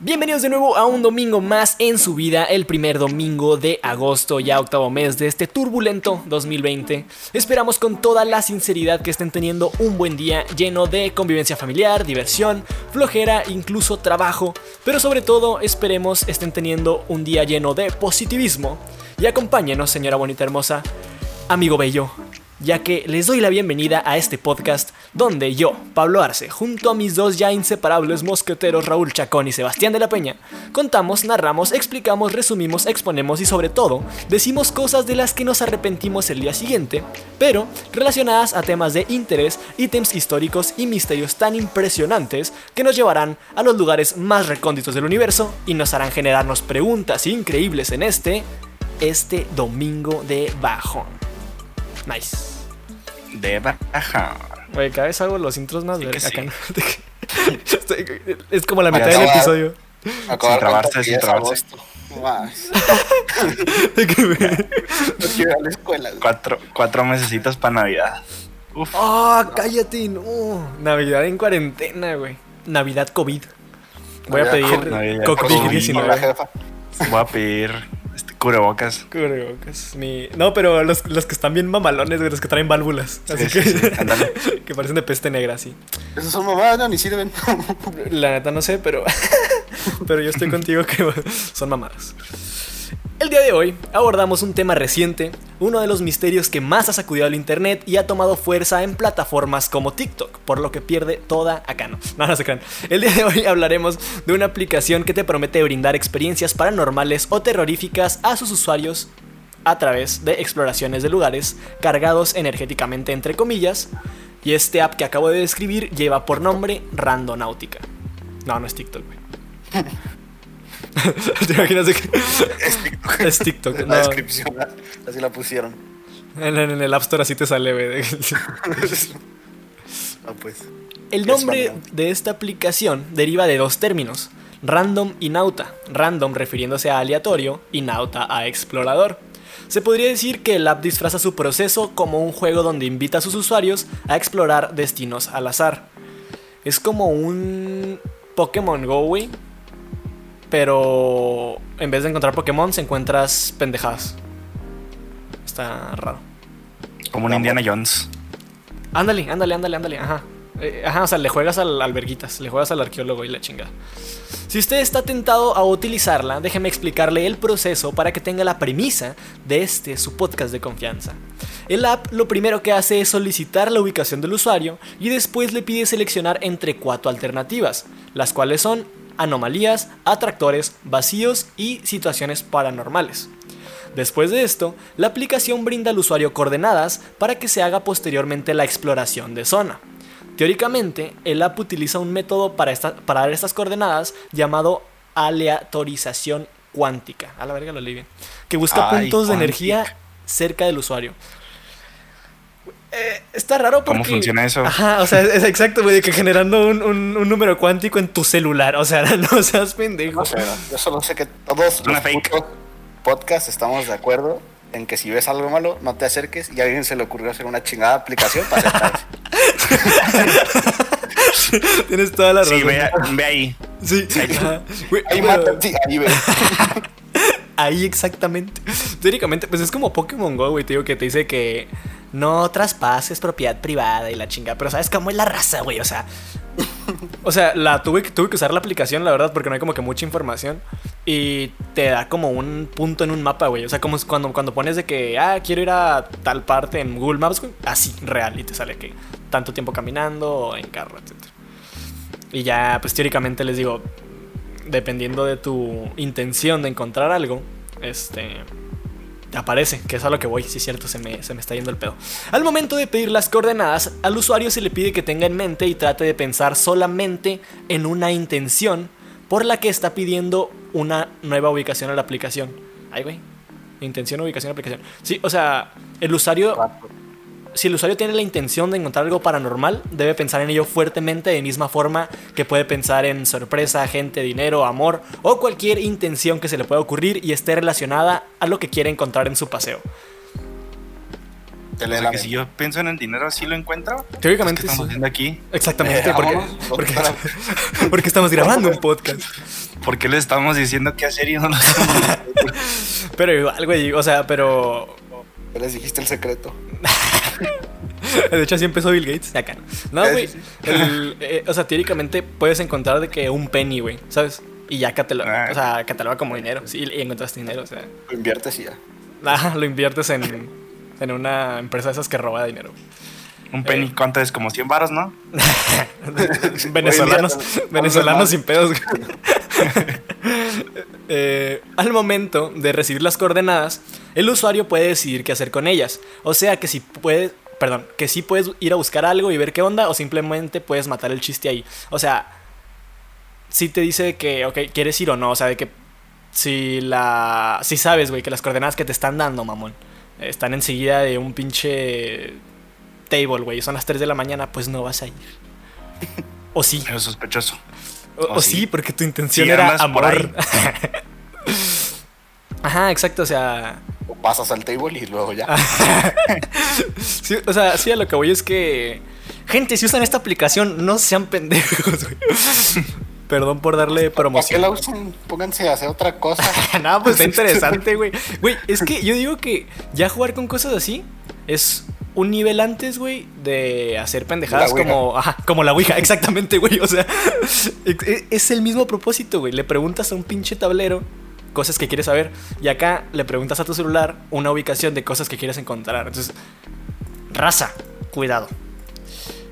Bienvenidos de nuevo a un domingo más en su vida, el primer domingo de agosto, ya octavo mes de este turbulento 2020. Esperamos con toda la sinceridad que estén teniendo un buen día lleno de convivencia familiar, diversión, flojera, incluso trabajo, pero sobre todo esperemos estén teniendo un día lleno de positivismo. Y acompáñenos, señora bonita hermosa, amigo bello, ya que les doy la bienvenida a este podcast donde yo, Pablo Arce, junto a mis dos ya inseparables mosqueteros Raúl Chacón y Sebastián de la Peña, contamos, narramos, explicamos, resumimos, exponemos y sobre todo decimos cosas de las que nos arrepentimos el día siguiente, pero relacionadas a temas de interés, ítems históricos y misterios tan impresionantes que nos llevarán a los lugares más recónditos del universo y nos harán generarnos preguntas increíbles en este, este domingo de bajón. Nice. De baja. Güey, cada vez hago los intros más Sí acá, sí. ¿no? Es como la mitad del episodio. Acabo de trabarse, sin trabarse. De que, güey, No quiero ir a la escuela. güey. Cuatro, cuatro mesecitos para Navidad. Uf, ¡Ah, cállate! No. Navidad en cuarentena, güey. Navidad COVID. Voy a Navidad pedir COVID. Navidad COVID COVID. Con la 19. jefa. voy a pedir cubrebocas. Cubrebocas. Mi... No, pero los, los que están bien mamalones, güey, los que traen válvulas. Así Sí, que. sí, sí, que parecen de peste negra, así. Esos son mamadas, no, ni sirven. La neta no sé, pero. pero yo estoy contigo que son mamadas. El día de hoy abordamos un tema reciente, uno de los misterios que más ha sacudido al internet y ha tomado fuerza en plataformas como TikTok, por lo que pierde toda acá no. No, se crean. El día de hoy hablaremos de una aplicación que te promete brindar experiencias paranormales o terroríficas a sus usuarios a través de exploraciones de lugares cargados energéticamente entre comillas. Y este app que acabo de describir lleva por nombre Randonáutica. No, no es TikTok, güey. ¿Te imaginas de que Es TikTok. es TikTok? En la No, descripción, así la pusieron. en, en el App Store así te sale, güey. Ah, pues. El nombre de esta aplicación deriva de dos términos, random y nauta. Random refiriéndose a aleatorio y nauta a explorador. Se podría decir que el app disfraza su proceso como un juego donde invita a sus usuarios a explorar destinos al azar. Es como un Pokémon Go, güey. Pero en vez de encontrar Pokémon, se encuentras pendejadas. Está raro. Como un Indiana Jones. Ándale, ándale, ándale, ándale, ajá. Eh, ajá, o sea, le juegas al alberguitas, le juegas al arqueólogo y la chingada. Si usted está tentado a utilizarla, déjeme explicarle el proceso para que tenga la premisa de este su podcast de confianza. El app lo primero que hace es solicitar la ubicación del usuario y después le pide seleccionar entre cuatro alternativas, las cuales son anomalías, atractores, vacíos y situaciones paranormales. Después de esto, la aplicación brinda al usuario coordenadas para que se haga posteriormente la exploración de zona. Teóricamente, el app utiliza un método para, esta- para dar estas coordenadas llamado aleatorización cuántica. A la verga lo leí bien. Que busca Ay, puntos de energía cerca del usuario. Eh, está raro porque... ¿Cómo funciona eso? Ajá, o sea, es, es exacto, güey, de que generando un, un- un número cuántico en tu celular. O sea, no seas pendejo. No sé, yo solo sé que todos Una los fake. podcasts estamos de acuerdo en que si ves algo malo, no te acerques y a alguien se le ocurrió hacer una chingada aplicación para acercarse. Tienes toda la razón. Sí, ve, ve ahí. Sí. Güey, Ahí pero- matan, sí, ahí ves. Ahí exactamente. Teóricamente, pues es como Pokémon Go, güey. Te digo que te dice que no traspases propiedad privada y la chinga. Pero sabes cómo es la raza, güey. O sea. O sea, la tuve, que- tuve que usar la aplicación, la verdad, porque no hay como que mucha información. Y te da como un punto en un mapa, güey. O sea, como cuando, cuando pones de que, ah, quiero ir a tal parte en Google Maps, güey. Así, real. Y te sale que tanto tiempo caminando o en carro, etc. Y ya, pues teóricamente les digo, dependiendo de tu intención de encontrar algo, este te aparece, que es a lo que voy, si es cierto, se me, se me está yendo el pedo. Al momento de pedir las coordenadas, al usuario se le pide que tenga en mente y trate de pensar solamente en una intención por la que está pidiendo una nueva ubicación a la aplicación. Ay, güey. Intención, ubicación, aplicación. Sí, o sea, el usuario si el usuario tiene la intención de encontrar algo paranormal, debe pensar en ello fuertemente de misma forma que puede pensar en sorpresa, gente, dinero, amor o cualquier intención que se le pueda ocurrir y esté relacionada a lo que quiere encontrar en su paseo. O sea, que si yo pienso en el dinero, ¿sí lo encuentro? Teóricamente ¿Qué estamos sí. haciendo aquí? Exactamente, Eh, porque, porque, porque estamos grabando un podcast. ¿Por qué le estamos diciendo qué hacer y no lo hacemos? Pero igual, güey, o sea, pero Ya les dijiste el secreto. De hecho, así empezó Bill Gates. Acá. No, Eh, güey. eh, o sea, teóricamente puedes encontrar de que un penny, güey, ¿sabes? Y ya cataloga, Ah. o sea, cataloga como dinero. Sí, y encontraste dinero, o sea. Lo inviertes y ya. Ah, lo inviertes en, en una empresa de esas que roba dinero. Un penny, ¿cuánto es? Como 100 varos, ¿no? venezolanos, venezolanos sin pedos. güey. Eh, al momento de recibir las coordenadas, el usuario puede decidir qué hacer con ellas. O sea que si puedes, perdón, que si puedes ir a buscar algo y ver qué onda, o simplemente puedes matar el chiste ahí. O sea, si te dice que, ok, quieres ir o no, o sea, de que si la, si sabes, güey, que las coordenadas que te están dando, mamón, están enseguida de un pinche table, güey, son las 3 de la mañana, pues no vas a ir. O sí. Es sospechoso. O, O o sí, sí. porque tu intención Sí, era amor. Ajá, exacto, o sea. O pasas al table y luego ya. sí, o sea, sí, a lo que voy es que. Gente, si usan esta aplicación, no sean pendejos, güey. Perdón por darle ¿Para qué promoción. la usan? Pónganse a hacer otra cosa. Nada, pues está interesante, güey. Güey, es que yo digo que ya jugar con cosas así es un nivel antes, güey, de hacer pendejadas La como, ajá, como la Ouija, exactamente, güey. O sea, es- es el mismo propósito, güey. Le preguntas a un pinche tablero cosas que quieres saber y acá le preguntas a tu celular una ubicación de cosas que quieres encontrar. Entonces, raza, cuidado.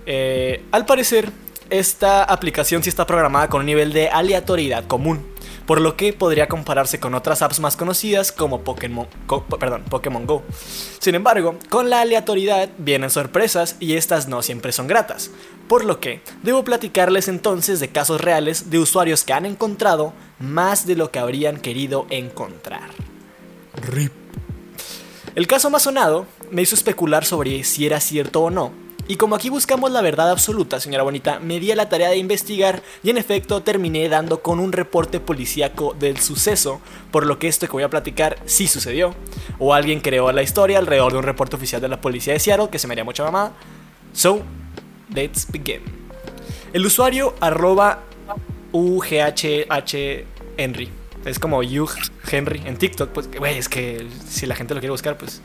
Eh, al parecer, esta aplicación sí está programada con un nivel de aleatoriedad común, por lo que podría compararse con otras apps más conocidas como Pokémon, co- perdón, Pokémon Go. Sin embargo, con la aleatoriedad vienen sorpresas y estas no siempre son gratas, por lo que debo platicarles entonces de casos reales de usuarios que han encontrado más de lo que habrían querido encontrar. RIP. El caso más sonado me hizo especular sobre si era cierto o no. Y como aquí buscamos la verdad absoluta, señora Bonita, me di a la tarea de investigar y en efecto terminé dando con un reporte policíaco del suceso, por lo que esto que voy a platicar sí sucedió. O alguien creó la historia alrededor de un reporte oficial de la policía de Seattle que se me haría mucha mamada. So, let's begin. El usuario arroba UGHH Henry. Es como Hugh Henry en TikTok. Pues, güey, es que si la gente lo quiere buscar, pues.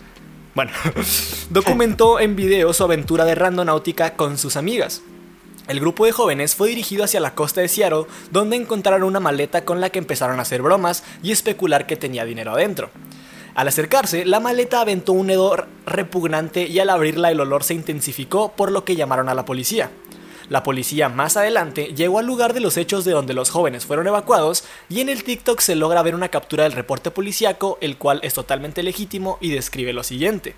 Bueno, documentó en video su aventura de randonáutica con sus amigas. El grupo de jóvenes fue dirigido hacia la costa de Seattle, donde encontraron una maleta con la que empezaron a hacer bromas y especular que tenía dinero adentro. Al acercarse, la maleta aventó un hedor repugnante y al abrirla el olor se intensificó, por lo que llamaron a la policía. La policía más adelante llegó al lugar de los hechos de donde los jóvenes fueron evacuados y en el TikTok se logra ver una captura del reporte policíaco, el cual es totalmente legítimo y describe lo siguiente.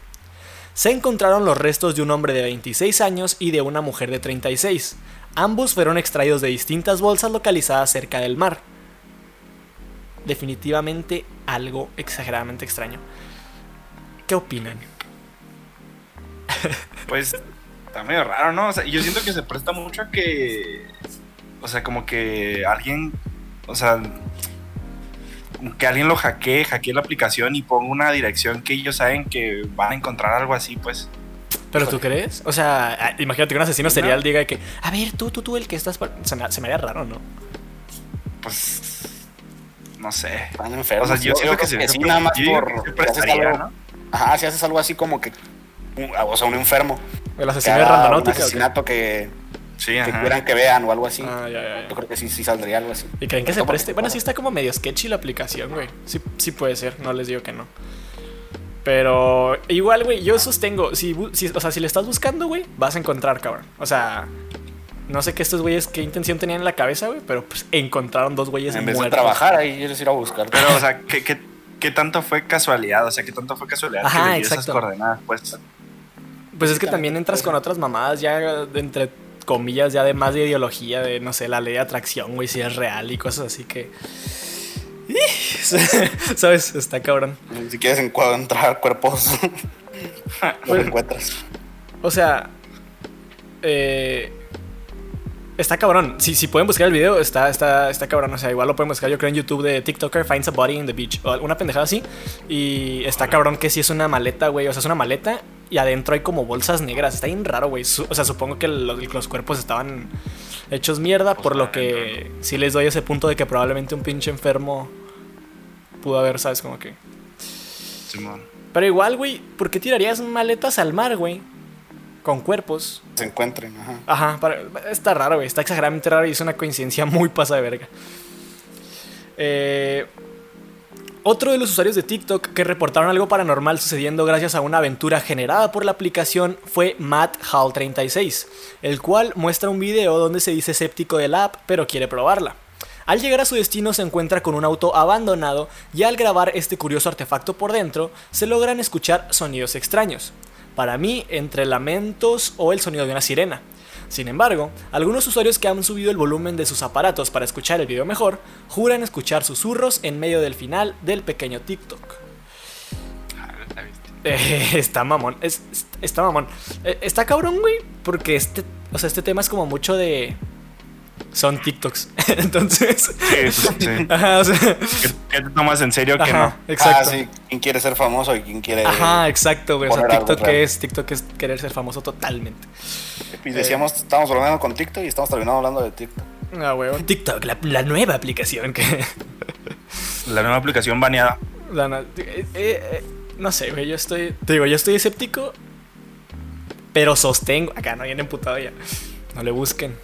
Se encontraron los restos de un hombre de 26 años y de una mujer de 36. Ambos fueron extraídos de distintas bolsas localizadas cerca del mar. Definitivamente algo exageradamente extraño. ¿Qué opinan? Pues está medio raro, ¿no? O sea, yo siento que se presta mucho a que. O sea, como que alguien. O sea. Que alguien lo hackee, hackee la aplicación y ponga una dirección que ellos saben que van a encontrar algo así, pues. ¿Pero tú crees? O sea, ah, imagínate que un asesino serial diga que, a ver, tú, tú, tú, el que estás... por-". Se me, se me haría raro, ¿no? Pues. No sé. Están enfermos. O sea, yo siento que se- sí, nada más por. si haces algo- ¿no? Ajá, si haces algo así como que. un- O sea, un enfermo. El Que asesino de haga un asesinato que, Sí, que quieran que vean o algo así. Ah, ya, ya, Yo creo que sí, sí saldría algo así. ¿Y creen que se preste? Bueno, sí está como medio sketchy la aplicación, güey. Sí, sí puede ser, no les digo que no. Pero igual, güey, yo sostengo, si, si- o sea, si le estás buscando, güey, vas a encontrar, cabrón. O sea, no sé qué estos güeyes, qué intención tenían en la cabeza, güey, pero pues encontraron dos güeyes En vez de muertos. trabajar ahí, ellos ir a buscar. Pero, o sea, ¿qué, qué, qué tanto fue casualidad? O sea, ¿qué tanto fue casualidad Ajá, que le dio esas coordenadas? Pues, Pues es que también entras con otras mamadas ya, de entre comillas, ya de más de ideología, de, no sé, la ley de atracción, güey, si es real y cosas así que... ¿Sabes? Está cabrón. Si quieres encontrar cuerpos, lo encuentras. O sea, eh, está cabrón. Si, si pueden buscar el video, está, está, está cabrón. O sea, igual lo pueden buscar, yo creo, en YouTube de TikToker Finds a Body in the Beach. O alguna pendejada así. Y está cabrón que sí es una maleta, güey. O sea, es una maleta y adentro hay como bolsas negras. Está bien raro, güey. O sea, supongo que los, los cuerpos estaban hechos mierda, por lo que sí les doy ese punto de que probablemente un pinche enfermo pudo haber, ¿sabes? Como que... Simón. Pero igual, güey, ¿por qué tirarías maletas al mar, güey? Con cuerpos. Se encuentren, ajá. Ajá, para- está raro, güey. Está exageradamente raro y es una coincidencia muy pasa de verga. Eh, otro de los usuarios de TikTok que reportaron algo paranormal sucediendo gracias a una aventura generada por la aplicación fue Matt Hall36, el cual muestra un video donde se dice escéptico de la app pero quiere probarla. Al llegar a su destino se encuentra con un auto abandonado y al grabar este curioso artefacto por dentro se logran escuchar sonidos extraños. Para mí, entre lamentos o el sonido de una sirena. Sin embargo, algunos usuarios que han subido el volumen de sus aparatos para escuchar el video mejor, juran escuchar susurros en medio del final del pequeño TikTok. Ah. Eh, está mamón, es- está mamón. Eh, está cabrón, güey, porque este, o sea, este tema es como mucho de... Son TikToks. Entonces... Sí, sí. Ajá, o sea... ¿Qué, te tomas en serio que Ajá, no? exacto. Ah, sí. ¿Quién quiere ser famoso y quién quiere. Ajá, exacto, güey. O sea, algo TikTok es, TikTok es querer ser famoso totalmente. Y decíamos, estábamos hablando con TikTok y estamos terminando hablando de TikTok. Ah, güey. TikTok, la, la nueva aplicación que... La nueva aplicación baneada. La eh, eh, eh, no sé, güey, yo estoy... Te digo, yo estoy escéptico, pero sostengo... Acá no viene emputado ya. No le busquen.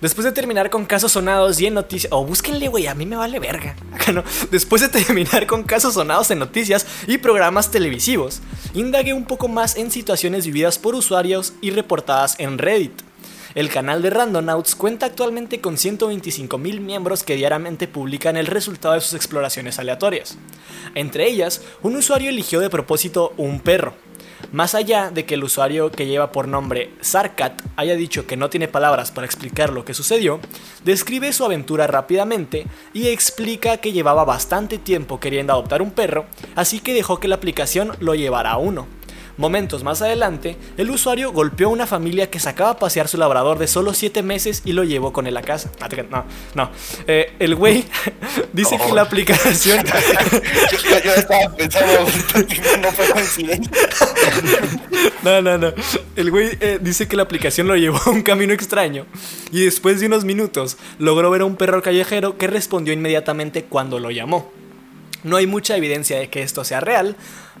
Después de terminar con casos sonados y en noticias... O búsquenle, güey, a mí me vale verga. No. Después de terminar con casos sonados en noticias y programas televisivos, indagué un poco más en situaciones vividas por usuarios y reportadas en Reddit. El canal de Randonauts cuenta actualmente con 125 mil miembros que diariamente publican el resultado de sus exploraciones aleatorias. Entre ellas, un usuario eligió de propósito un perro. Más allá de que el usuario que lleva por nombre Sarkat haya dicho que no tiene palabras para explicar lo que sucedió, describe su aventura rápidamente y explica que llevaba bastante tiempo queriendo adoptar un perro, así que dejó que la aplicación lo llevara a uno. Momentos más adelante, el usuario golpeó a una familia que sacaba a pasear su labrador de solo 7 meses y lo llevó con él a casa. Ah, No, no. Eh, el güey dice que la aplicación... yo, estaba pensando, no fue coincidencia. No, no, no. El güey eh, dice que la aplicación lo llevó a un camino extraño y después de unos minutos logró ver a un perro callejero que respondió inmediatamente cuando lo llamó. No hay mucha evidencia de que esto sea real,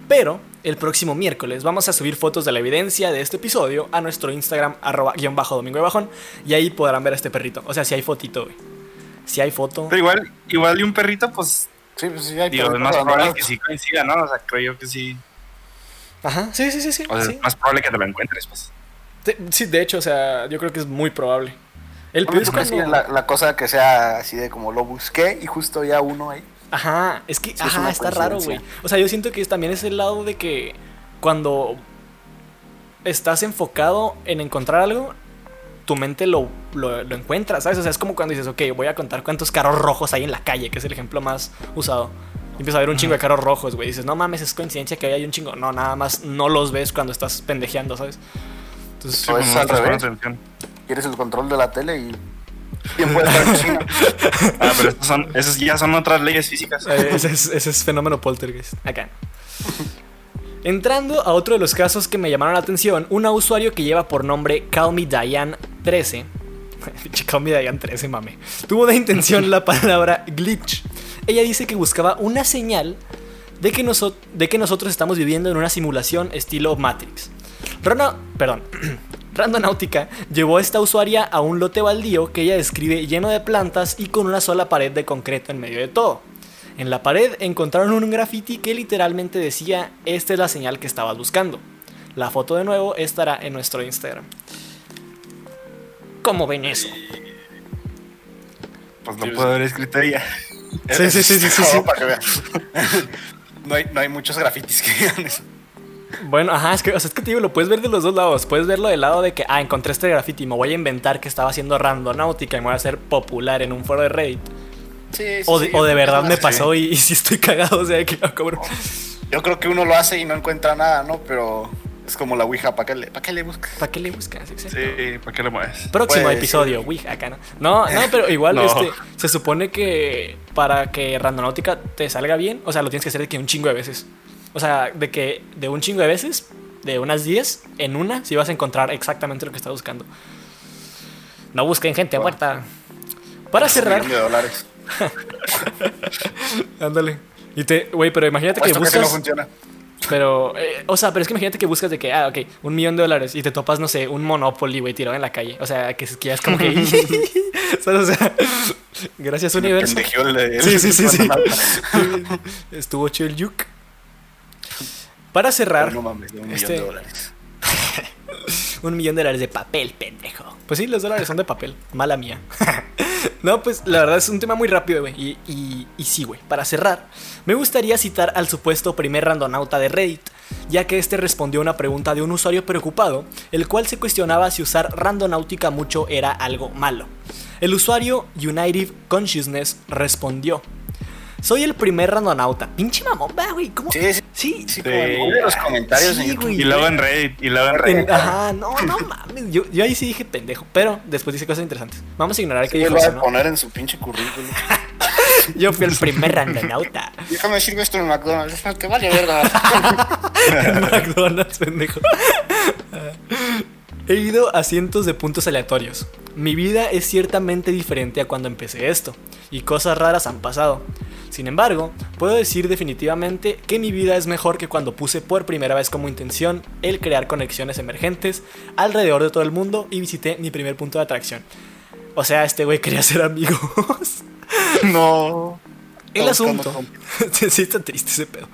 pero el próximo miércoles vamos a subir fotos de la evidencia de este episodio a nuestro Instagram arroba guion bajo domingo de bajón y ahí podrán ver a este perrito. O sea, si hay fotito, güey. Si hay foto. Pero igual, igual y un perrito, pues, Sí, pues sí, hay digo, es más probable que sí coincida, ¿no? O sea, creo yo que sí. Ajá, sí, sí, sí, sí. O sea, sí. es más probable que te lo encuentres, pues. De- sí, de hecho, o sea, yo creo que es muy probable. El No, peor es ¿tú crees que cuando- la, la cosa que sea así de como lo busqué y justo ya uno ahí. Ajá, es que Sí, ajá, está raro, güey. O sea, yo siento que también es el lado de que cuando estás enfocado en encontrar algo, tu mente lo, lo, lo encuentra, ¿sabes? O sea, es como cuando dices, ok, voy a contar cuántos carros rojos hay en la calle, que es el ejemplo más usado. Y empiezas a ver un chingo de carros rojos, güey. Dices, no mames, es coincidencia que hay un chingo. No, nada más no los ves cuando estás pendejeando, ¿sabes? Entonces, Sí, es al revés. atención. Quieres el control de la tele y. ¿Quién puede estar en cocina? Ah, pero son, esas ya son otras leyes físicas. Eh, ese, es, ese es fenómeno poltergeist. Acá. Entrando a otro de los casos que me llamaron la atención, una usuario que lleva por nombre Call Me Diane 13. Pinche Call Me Diane 13, mame. Tuvo de intención la palabra glitch. Ella dice que buscaba una señal de que, de que nosotros estamos viviendo en una simulación estilo Matrix. Rona, perdón. Randonáutica llevó a esta usuaria a un lote baldío que ella describe lleno de plantas y con una sola pared de concreto en medio de todo. En la pared encontraron un graffiti que literalmente decía, esta es la señal que estabas buscando. La foto de nuevo estará en nuestro Instagram. ¿Cómo ven eso? Pues no puedo haber escrito ella. Sí, sí, sí, sí, sí, sí. No, para que vean. no, hay, no hay muchos grafitis que digan eso. Bueno, ajá, es que, o sea, es que digo, lo puedes ver de los dos lados. Puedes verlo del lado de que, ah, encontré este graffiti y me voy a inventar que estaba haciendo randonáutica y me voy a hacer popular en un foro de Reddit. Sí, sí, O de, sí, o verdad me pasó y, y sí estoy cagado, o sea, que, ah, cabrón. Yo creo que uno lo hace y no encuentra nada, ¿no? Pero es como la Ouija, ¿para qué le, para qué le buscas? ¿Para qué le buscas? Exacto. Sí, ¿para qué lo mueves? Próximo Pues, episodio, uy, acá no. No, no, pero igual No. este, se supone que para que Randonáutica te salga bien, o sea, lo tienes que hacer de que un chingo de veces. O sea, de que de un chingo de veces de unas 10, en una si vas a encontrar exactamente lo que estás buscando. No busquen gente muerta. Para cerrar, Un de dólares. ándale. Y te, güey, pero imagínate que Puesto que sí no buscas. funciona. Pero, eh, o sea, pero es que imagínate que buscas de que, ah, ok, un millón de dólares y te topas, no sé, un Monopoly, güey, tirado en la calle. O sea, que, que ya es como que. ¿sabes? O sea, gracias, universo. Sí, sí, sí, sí. Estuvo chido el yuk. Para cerrar, No mames, de un millón Este- de dólares. un millón de dólares de papel, pendejo. Pues sí, los dólares son de papel. Mala mía. no, pues la verdad es un tema muy rápido, güey. Y, y, y sí, güey. Para cerrar, me gustaría citar al supuesto primer randonauta de Reddit, ya que este respondió a una pregunta de un usuario preocupado, el cual se cuestionaba si usar randonáutica mucho era algo malo. El usuario United Consciousness respondió. Soy el primer randonauta. Pinche mamón, güey. ¿Cómo? Sí, sí, Sí, sí, como en uno de los comentarios Sí, güey. Y luego en Reddit, y luego en Reddit. Ajá, no, no mames. Yo, yo ahí sí dije pendejo, pero después dice cosas interesantes. Vamos a ignorar que dijo lo va eso, a ¿no? poner en su pinche currículum. Yo fui el primer randonauta. Déjame decir esto en McDonald's. Te vale verga. en McDonald's, pendejo. He ido a cientos de puntos aleatorios. Mi vida es ciertamente diferente a cuando empecé esto, y cosas raras han pasado. Sin embargo, puedo decir definitivamente que mi vida es mejor que cuando puse por primera vez como intención el crear conexiones emergentes alrededor de todo el mundo y visité mi primer punto de atracción. O sea, este güey quería ser amigos. No. El asunto. sí, está triste ese pedo.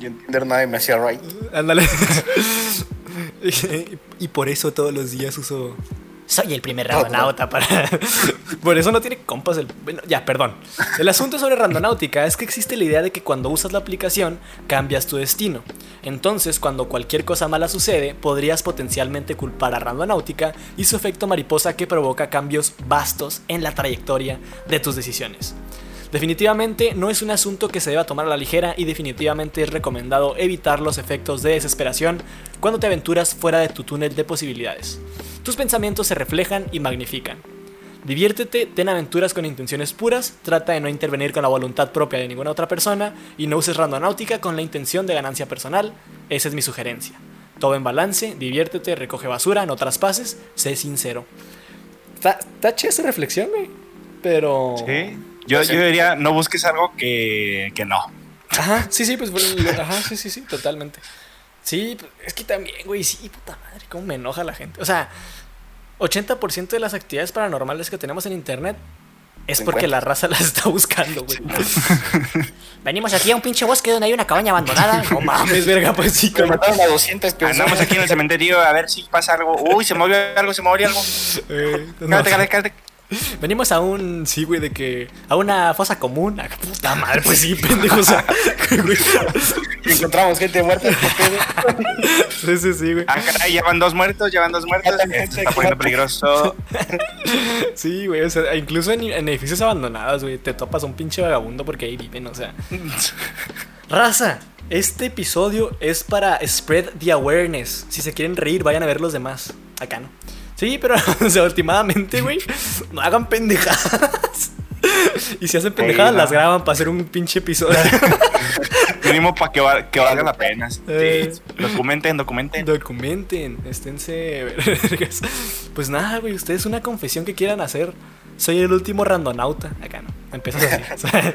Y en Tinder nadie me hacía right. Ándale. y por eso todos los días uso. Soy el primer randonauta para. por eso no tiene compas el. Bueno, ya, perdón. El asunto sobre randonáutica es que existe la idea de que cuando usas la aplicación cambias tu destino. Entonces, cuando cualquier cosa mala sucede, podrías potencialmente culpar a randonáutica y su efecto mariposa que provoca cambios vastos en la trayectoria de tus decisiones. Definitivamente no es un asunto que se deba tomar a la ligera y definitivamente es recomendado evitar los efectos de desesperación cuando te aventuras fuera de tu túnel de posibilidades. Tus pensamientos se reflejan y magnifican. Diviértete, ten aventuras con intenciones puras, trata de no intervenir con la voluntad propia de ninguna otra persona y no uses randonáutica con la intención de ganancia personal. Esa es mi sugerencia. Todo en balance, diviértete, recoge basura, no traspases, sé sincero. Está, esa reflexión, güey. Pero... Sí. Yo, yo diría, no busques algo que, que no. Ajá, sí, sí, pues Ajá, sí, sí, sí, totalmente. Sí, pues, es que también, güey, sí, puta madre, cómo me enoja la gente. O sea, 80% de las actividades paranormales que tenemos en internet es porque la raza las está buscando, güey. Venimos aquí a un pinche bosque donde hay una cabaña abandonada. No mames, verga, pues sí, Me como- mataron a 200 personas. Andamos aquí en el cementerio a ver si pasa algo. Uy, se movió algo, se movió algo. Eh, no, Cállate, cállate, cállate. Venimos a un, sí, güey, de que. A una fosa común. Ah, puta madre, pues sí, pendejo. O sea, güey. Y encontramos gente muerta. Sí, sí, sí, güey. Ah, caray, ya van dos muertos, ya van dos muertos. Se está poniendo peligroso. Sí, güey, o sea, incluso en, en edificios abandonados, güey, te topas a un pinche vagabundo porque ahí viven, o sea. Raza, este episodio es para spread the awareness. Si se quieren reír, vayan a ver los demás. Acá no. Sí, pero, o sea, últimamente, güey, no hagan pendejadas. Y si hacen pendejadas, no. las graban para hacer un pinche episodio. Mínimo para que, val- que valga la pena. Sí. Eh. Documenten, documenten. Documenten, esténse. Pues nada, güey, ustedes una confesión que quieran hacer. Soy el último randonauta. Acá no. Empiezas así.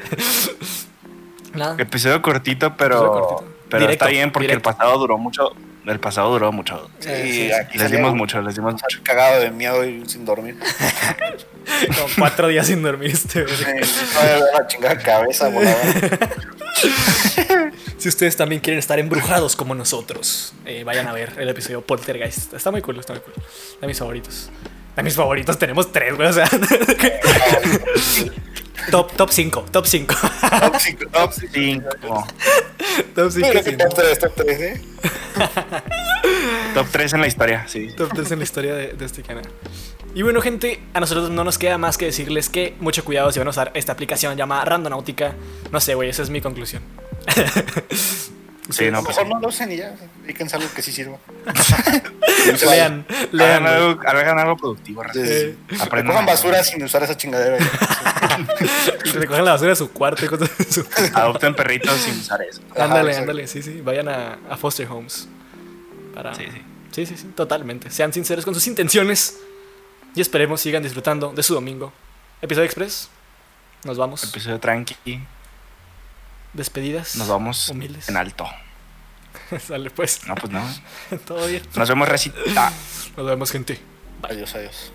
nada. Episodio cortito, pero, Episodio cortito. pero Directo, está bien porque directo. el pasado duró mucho el pasado duró mucho. Sí, aquí les dimos mucho, les dimos mucho. Cagado de miedo y sin dormir. Con cuatro días sin dormir este. Sí, la chingada cabeza, Si ustedes también quieren estar embrujados como nosotros, eh, vayan a ver el episodio Poltergeist. Está muy cool, está muy cool. De mis favoritos. De mis favoritos tenemos tres, güey. O sea. top cinco, top cinco. Top cinco, top cinco. top 5. Mira que top 3, top 3, ¿eh? Top 3 en la historia, sí. Top 3 en la historia de, de este canal. Y bueno, gente, a nosotros no nos queda más que decirles que mucho cuidado si van a usar esta aplicación llamada Randonautica. No sé, güey, esa es mi conclusión. Sí, no, a lo pues mejor no lo usen y ya, dedíquense algo que sí sirva. lean, lean. Hagan algo, hagan algo productivo. Sí. Recojan basura sin usar esa chingadera. Recojan la basura de su cuarto. Adopten perritos sin usar eso. Ándale, ándale, sí, sí. Vayan a, foster homes. Para... Sí, sí. Sí, sí, sí, totalmente. Sean sinceros con sus intenciones y esperemos sigan disfrutando de su domingo. Episodio Express. Nos vamos. Episodio tranqui. Despedidas. Nos vamos. Humildes. En alto. Sale pues. No, pues no. Todo bien. Nos vemos, Recita. Nos vemos, gente. Adiós, adiós.